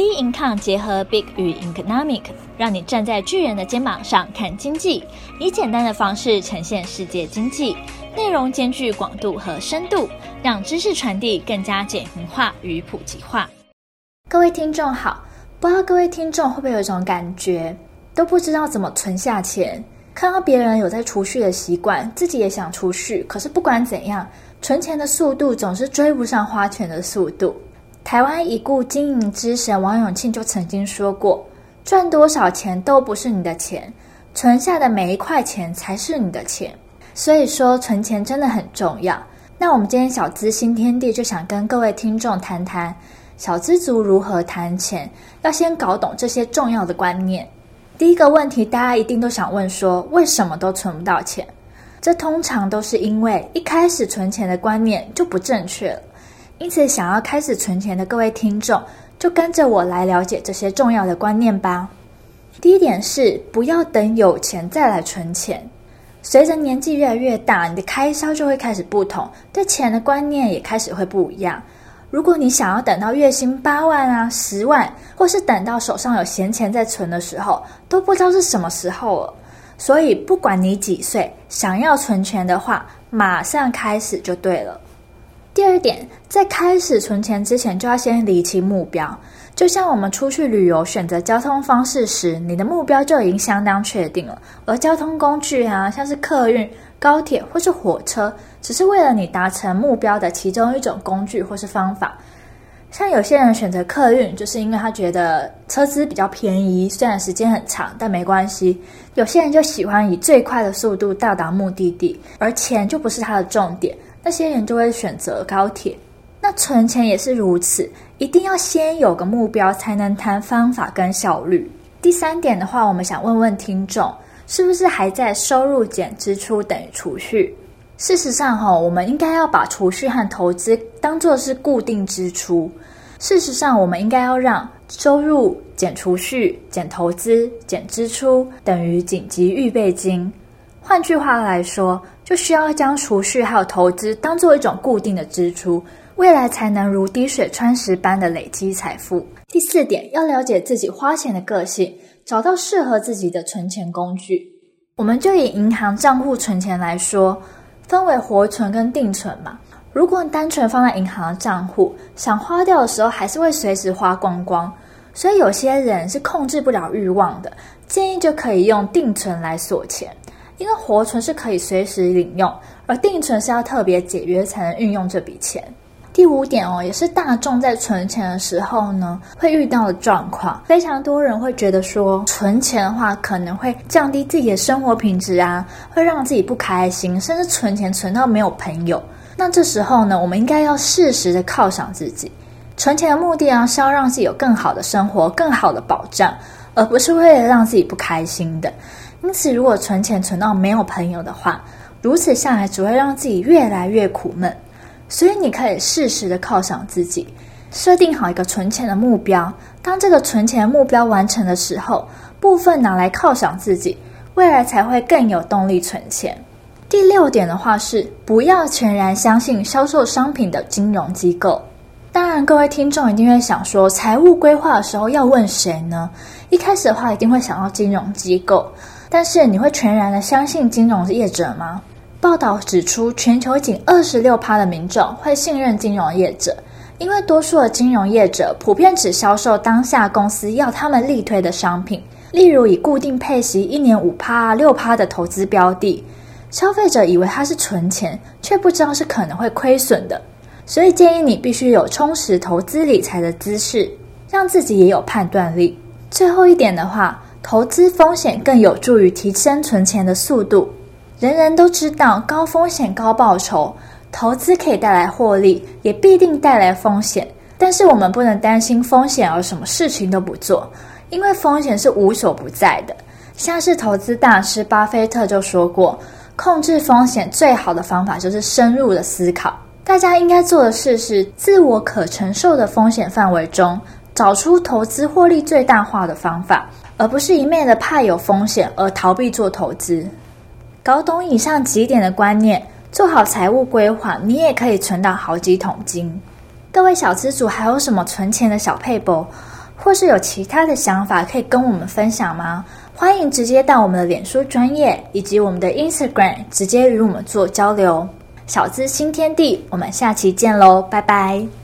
B Income 结合 Big 与 Economic，让你站在巨人的肩膀上看经济，以简单的方式呈现世界经济，内容兼具广度和深度，让知识传递更加简明化与普及化。各位听众好，不知道各位听众会不会有一种感觉，都不知道怎么存下钱，看到别人有在储蓄的习惯，自己也想储蓄，可是不管怎样，存钱的速度总是追不上花钱的速度。台湾已故经营之神王永庆就曾经说过：“赚多少钱都不是你的钱，存下的每一块钱才是你的钱。”所以说，存钱真的很重要。那我们今天小资新天地就想跟各位听众谈谈小资族如何谈钱，要先搞懂这些重要的观念。第一个问题，大家一定都想问说：为什么都存不到钱？这通常都是因为一开始存钱的观念就不正确。因此，想要开始存钱的各位听众，就跟着我来了解这些重要的观念吧。第一点是，不要等有钱再来存钱。随着年纪越来越大，你的开销就会开始不同，对钱的观念也开始会不一样。如果你想要等到月薪八万啊、十万，或是等到手上有闲钱再存的时候，都不知道是什么时候了。所以，不管你几岁，想要存钱的话，马上开始就对了。第二点，在开始存钱之前，就要先厘清目标。就像我们出去旅游选择交通方式时，你的目标就已经相当确定了。而交通工具啊，像是客运、高铁或是火车，只是为了你达成目标的其中一种工具或是方法。像有些人选择客运，就是因为他觉得车资比较便宜，虽然时间很长，但没关系。有些人就喜欢以最快的速度到达目的地，而钱就不是他的重点。那些人就会选择高铁，那存钱也是如此，一定要先有个目标，才能谈方法跟效率。第三点的话，我们想问问听众，是不是还在收入减支出等于储蓄？事实上，哈，我们应该要把储蓄和投资当作是固定支出。事实上，我们应该要让收入减储蓄减投资减支出等于紧急预备金。换句话来说，就需要将储蓄还有投资当做一种固定的支出，未来才能如滴水穿石般的累积财富。第四点，要了解自己花钱的个性，找到适合自己的存钱工具。我们就以银行账户存钱来说，分为活存跟定存嘛。如果你单纯放在银行的账户，想花掉的时候还是会随时花光光，所以有些人是控制不了欲望的，建议就可以用定存来锁钱。因为活存是可以随时领用，而定存是要特别解约才能运用这笔钱。第五点哦，也是大众在存钱的时候呢，会遇到的状况。非常多人会觉得说，存钱的话可能会降低自己的生活品质啊，会让自己不开心，甚至存钱存到没有朋友。那这时候呢，我们应该要适时的犒赏自己。存钱的目的啊，是要让自己有更好的生活、更好的保障，而不是为了让自己不开心的。因此，如果存钱存到没有朋友的话，如此下来只会让自己越来越苦闷。所以，你可以适时的犒赏自己，设定好一个存钱的目标。当这个存钱目标完成的时候，部分拿来犒赏自己，未来才会更有动力存钱。第六点的话是，不要全然相信销售商品的金融机构。当然，各位听众一定会想说，财务规划的时候要问谁呢？一开始的话，一定会想到金融机构。但是你会全然的相信金融业者吗？报道指出，全球仅二十六趴的民众会信任金融业者，因为多数的金融业者普遍只销售当下公司要他们力推的商品，例如以固定配息一年五趴、六趴的投资标的，消费者以为它是存钱，却不知道是可能会亏损的。所以建议你必须有充实投资理财的知识，让自己也有判断力。最后一点的话。投资风险更有助于提升存钱的速度。人人都知道高风险高报酬，投资可以带来获利，也必定带来风险。但是我们不能担心风险而什么事情都不做，因为风险是无所不在的。像是投资大师巴菲特就说过，控制风险最好的方法就是深入的思考。大家应该做的事是，自我可承受的风险范围中，找出投资获利最大化的方法。而不是一昧的怕有风险而逃避做投资。搞懂以上几点的观念，做好财务规划，你也可以存到好几桶金。各位小资主还有什么存钱的小配博？或是有其他的想法可以跟我们分享吗？欢迎直接到我们的脸书专业以及我们的 Instagram 直接与我们做交流。小资新天地，我们下期见喽，拜拜。